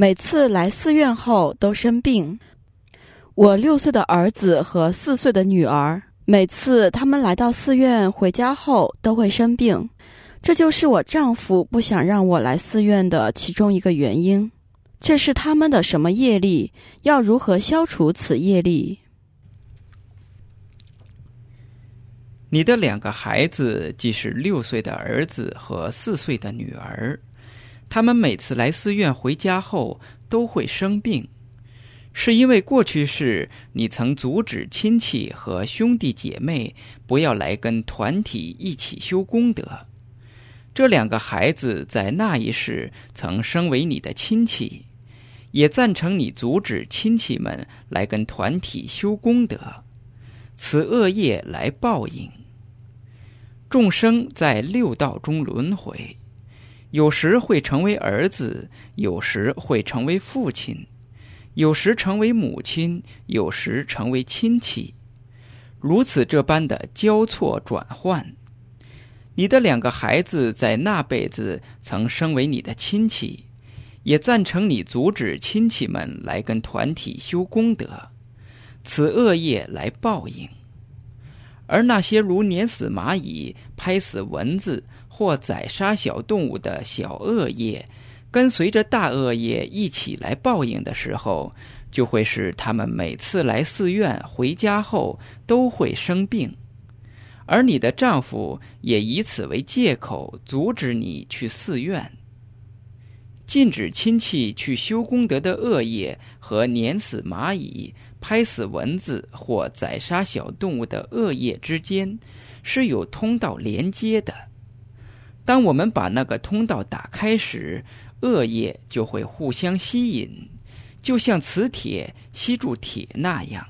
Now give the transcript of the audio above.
每次来寺院后都生病。我六岁的儿子和四岁的女儿，每次他们来到寺院回家后都会生病，这就是我丈夫不想让我来寺院的其中一个原因。这是他们的什么业力？要如何消除此业力？你的两个孩子，即是六岁的儿子和四岁的女儿，他们每次来寺院回家后都会生病，是因为过去世你曾阻止亲戚和兄弟姐妹不要来跟团体一起修功德。这两个孩子在那一世曾身为你的亲戚，也赞成你阻止亲戚们来跟团体修功德，此恶业来报应。众生在六道中轮回，有时会成为儿子，有时会成为父亲，有时成为母亲，有时成为亲戚，如此这般的交错转换。你的两个孩子在那辈子曾身为你的亲戚，也赞成你阻止亲戚们来跟团体修功德，此恶业来报应。而那些如碾死蚂蚁、拍死蚊子或宰杀小动物的小恶业，跟随着大恶业一起来报应的时候，就会使他们每次来寺院回家后都会生病。而你的丈夫也以此为借口，阻止你去寺院，禁止亲戚去修功德的恶业和碾死蚂蚁。拍死蚊子或宰杀小动物的恶业之间是有通道连接的。当我们把那个通道打开时，恶业就会互相吸引，就像磁铁吸住铁那样。